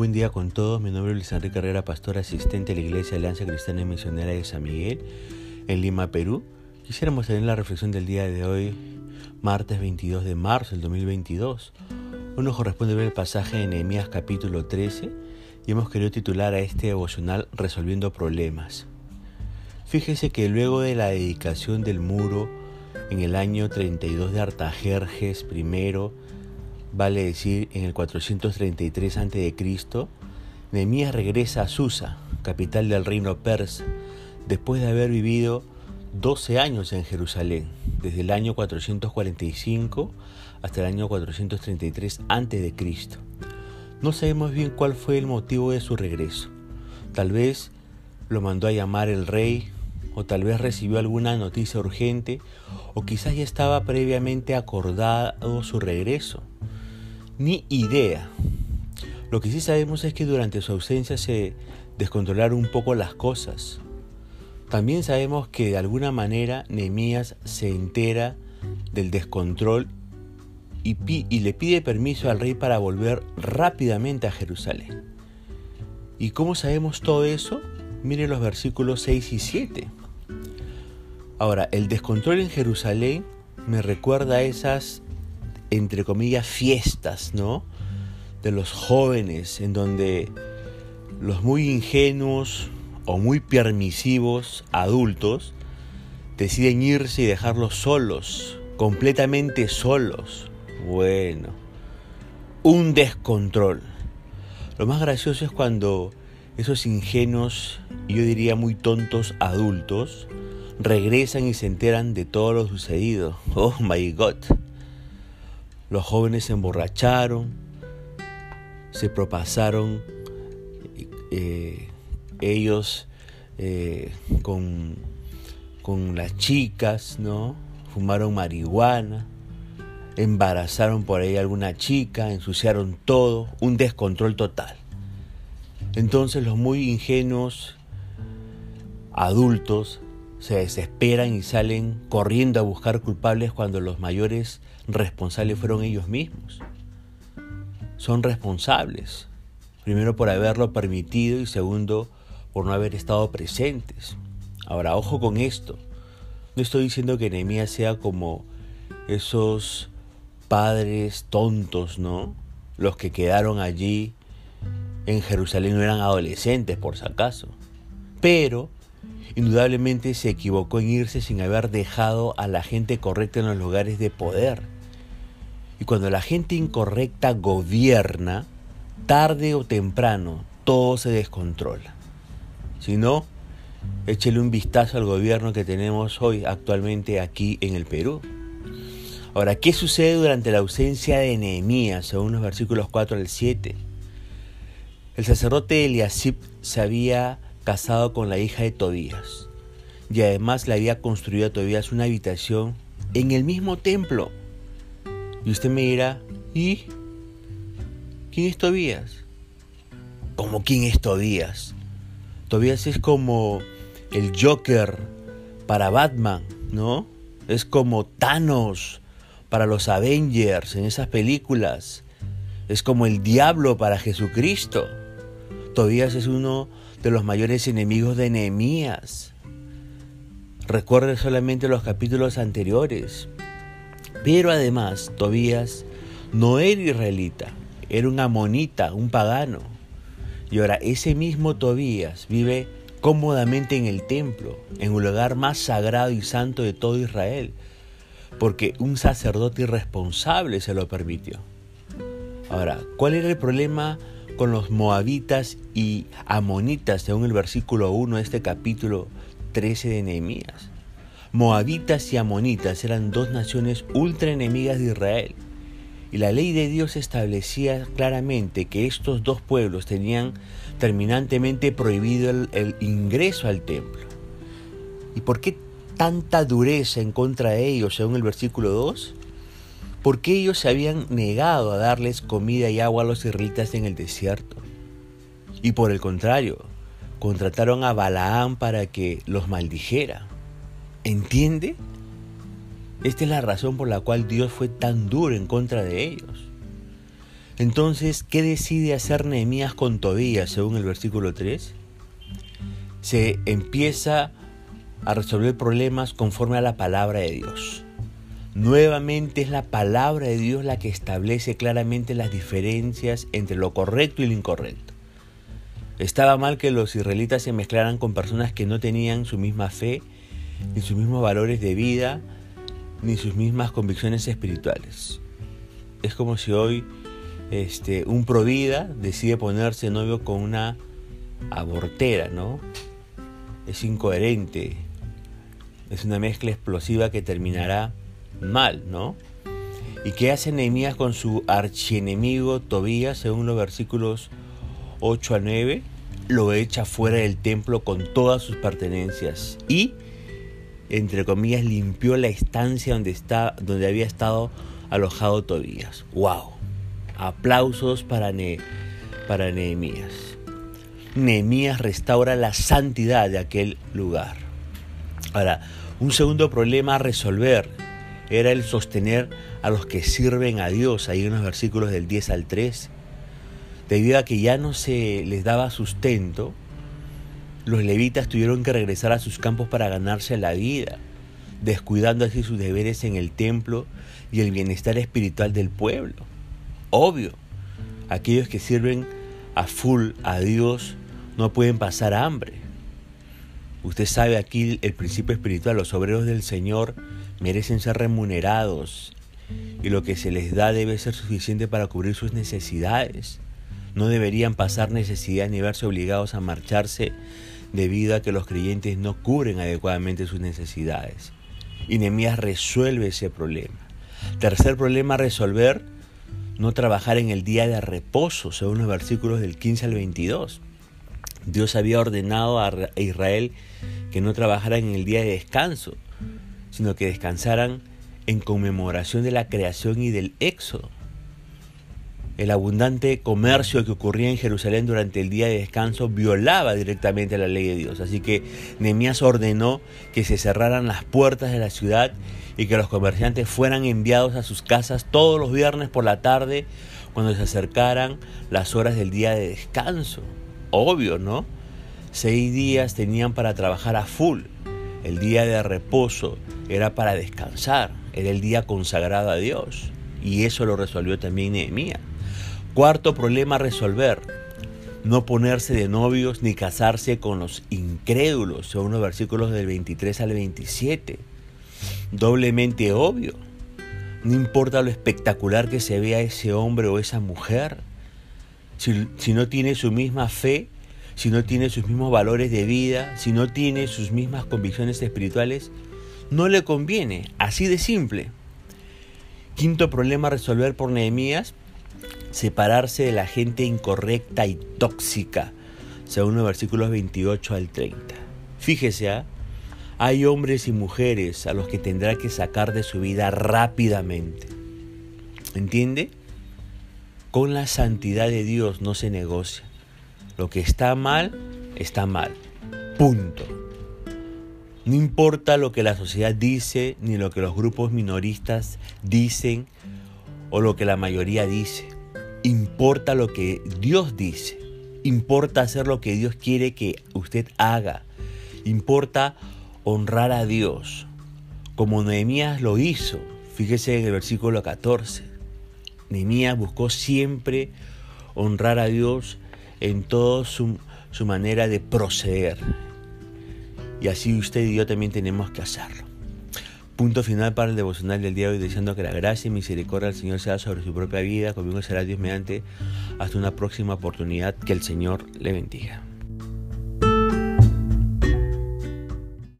buen día con todos. Mi nombre es Luis Enrique Carrera, pastor asistente de la Iglesia Alianza Cristiana y Misionera de San Miguel, en Lima, Perú. Quisiéramos tener la reflexión del día de hoy, martes 22 de marzo del 2022. Hoy nos corresponde ver el pasaje de Nehemías capítulo 13 y hemos querido titular a este devocional Resolviendo Problemas. Fíjese que luego de la dedicación del muro en el año 32 de Artajerjes I, vale decir en el 433 a.C., Nehemías regresa a Susa, capital del reino persa, después de haber vivido 12 años en Jerusalén, desde el año 445 hasta el año 433 a.C. No sabemos bien cuál fue el motivo de su regreso. Tal vez lo mandó a llamar el rey, o tal vez recibió alguna noticia urgente, o quizás ya estaba previamente acordado su regreso ni idea. Lo que sí sabemos es que durante su ausencia se descontrolaron un poco las cosas. También sabemos que de alguna manera Nehemías se entera del descontrol y, le pide permiso al rey para volver rápidamente a Jerusalén. ¿Y cómo sabemos todo eso? Miren los versículos 6 y 7. Ahora, el descontrol en Jerusalén me recuerda a esas entre comillas, fiestas, ¿no? De los jóvenes, en donde los muy ingenuos o muy permisivos adultos deciden irse y dejarlos solos, completamente solos. Bueno, un descontrol. Lo más gracioso es cuando esos ingenuos, yo diría muy tontos adultos, regresan y se enteran de todo lo sucedido. Oh my God. Los jóvenes se emborracharon, se propasaron eh, ellos eh, con, con las chicas, ¿no? Fumaron marihuana, embarazaron por ahí a alguna chica, ensuciaron todo, un descontrol total. Entonces los muy ingenuos adultos se desesperan y salen corriendo a buscar culpables cuando los mayores responsables fueron ellos mismos. Son responsables, primero por haberlo permitido y segundo por no haber estado presentes. Ahora, ojo con esto. No estoy diciendo que Nehemías sea como esos padres tontos, ¿no? Los que quedaron allí en Jerusalén no eran adolescentes, por si acaso. Pero Indudablemente se equivocó en irse sin haber dejado a la gente correcta en los lugares de poder. Y cuando la gente incorrecta gobierna, tarde o temprano todo se descontrola. Si no, échele un vistazo al gobierno que tenemos hoy actualmente aquí en el Perú. Ahora, ¿qué sucede durante la ausencia de Nehemías, según los versículos 4 al 7? El sacerdote Eliasib se había casado con la hija de Tobías. Y además le había construido a Tobías una habitación en el mismo templo. Y usted me dirá, ¿y quién es Tobías? ¿Cómo quién es Tobías? Tobías es como el Joker para Batman, ¿no? Es como Thanos para los Avengers en esas películas. Es como el diablo para Jesucristo. Tobías es uno de los mayores enemigos de Nehemías. Recuerde solamente los capítulos anteriores. Pero además, Tobías no era israelita, era un amonita, un pagano. Y ahora ese mismo Tobías vive cómodamente en el templo, en un lugar más sagrado y santo de todo Israel, porque un sacerdote irresponsable se lo permitió. Ahora, ¿cuál era el problema con los moabitas y amonitas, según el versículo 1 de este capítulo 13 de Nehemías. Moabitas y amonitas eran dos naciones ultra enemigas de Israel. Y la ley de Dios establecía claramente que estos dos pueblos tenían terminantemente prohibido el, ingreso al templo. ¿Y por qué tanta dureza en contra de ellos, según el versículo 2? porque ellos se habían negado a darles comida y agua a los israelitas en el desierto. Y por el contrario, contrataron a Balaam para que los maldijera. ¿Entiende? Esta es la razón por la cual Dios fue tan duro en contra de ellos. Entonces, ¿qué decide hacer Nehemías con Tobías según el versículo 3? Se empieza a resolver problemas conforme a la palabra de Dios. Nuevamente es la palabra de Dios la que establece claramente las diferencias entre lo correcto y lo incorrecto. Estaba mal que los israelitas se mezclaran con personas que no tenían su misma fe, ni sus mismos valores de vida, ni sus mismas convicciones espirituales. Es como si hoy este, un provida decide ponerse novio con una abortera, ¿no? Es incoherente. Es una mezcla explosiva que terminará mal, ¿no? ¿Y qué hace Nehemías con su archienemigo Tobías, según los versículos 8 a 9? Lo echa fuera del templo con todas sus pertenencias y, entre comillas, limpió la estancia donde, está, donde había estado alojado Tobías. ¡Wow! Aplausos para, para Nehemías. Nehemías restaura la santidad de aquel lugar. Ahora, un segundo problema a resolver era el sostener a los que sirven a Dios, ahí en los versículos del 10 al 3. Debido a que ya no se les daba sustento, los levitas tuvieron que regresar a sus campos para ganarse la vida, descuidando así sus deberes en el templo y el bienestar espiritual del pueblo. Obvio, aquellos que sirven a full a Dios no pueden pasar hambre. Usted sabe aquí el principio espiritual, los obreros del Señor merecen ser remunerados y lo que se les da debe ser suficiente para cubrir sus necesidades. No deberían pasar necesidad ni verse obligados a marcharse debido a que los creyentes no cubren adecuadamente sus necesidades. Y Nehemías resuelve ese problema. Tercer problema resolver, no trabajar en el día de reposo, según los versículos del 15 al 22. Dios había ordenado a Israel que no trabajaran en el día de descanso, sino que descansaran en conmemoración de la creación y del éxodo. El abundante comercio que ocurría en Jerusalén durante el día de descanso violaba directamente la ley de Dios. Así que Nehemías ordenó que se cerraran las puertas de la ciudad y que los comerciantes fueran enviados a sus casas todos los viernes por la tarde cuando se acercaran las horas del día de descanso. Obvio, ¿no? Seis días tenían para trabajar a full. El día de reposo era para descansar, era el día consagrado a Dios. Y eso lo resolvió también Nehemías. Cuarto problema resolver, no ponerse de novios ni casarse con los incrédulos, según los versículos del 23 al 27 doblemente obvio. No importa lo espectacular que se vea ese hombre o esa mujer, si, no tiene su misma fe, si no tiene sus mismos valores de vida, si no tiene sus mismas convicciones espirituales, no le conviene, así de simple. Quinto problema resolver por Nehemías, separarse de la gente incorrecta y tóxica, según los versículos 28 al 30. Fíjese, ¿ah? Hay hombres y mujeres a los que tendrá que sacar de su vida rápidamente. ¿Entiende? Con la santidad de Dios no se negocia. Lo que está mal, está mal. Punto. No importa lo que la sociedad dice, ni lo que los grupos minoristas dicen, o lo que la mayoría dice. Importa lo que Dios dice. Importa hacer lo que Dios quiere que usted haga. Importa honrar a Dios, como Nehemías lo hizo. Fíjese en el versículo 14. Nehemías buscó siempre honrar a Dios en toda su, su manera de proceder. Y así usted y yo también tenemos que hacerlo. Punto final para el devocional del día de hoy, deseando que la gracia y misericordia del Señor sea sobre su propia vida. Conmigo será Dios mediante. Hasta una próxima oportunidad. Que el Señor le bendiga.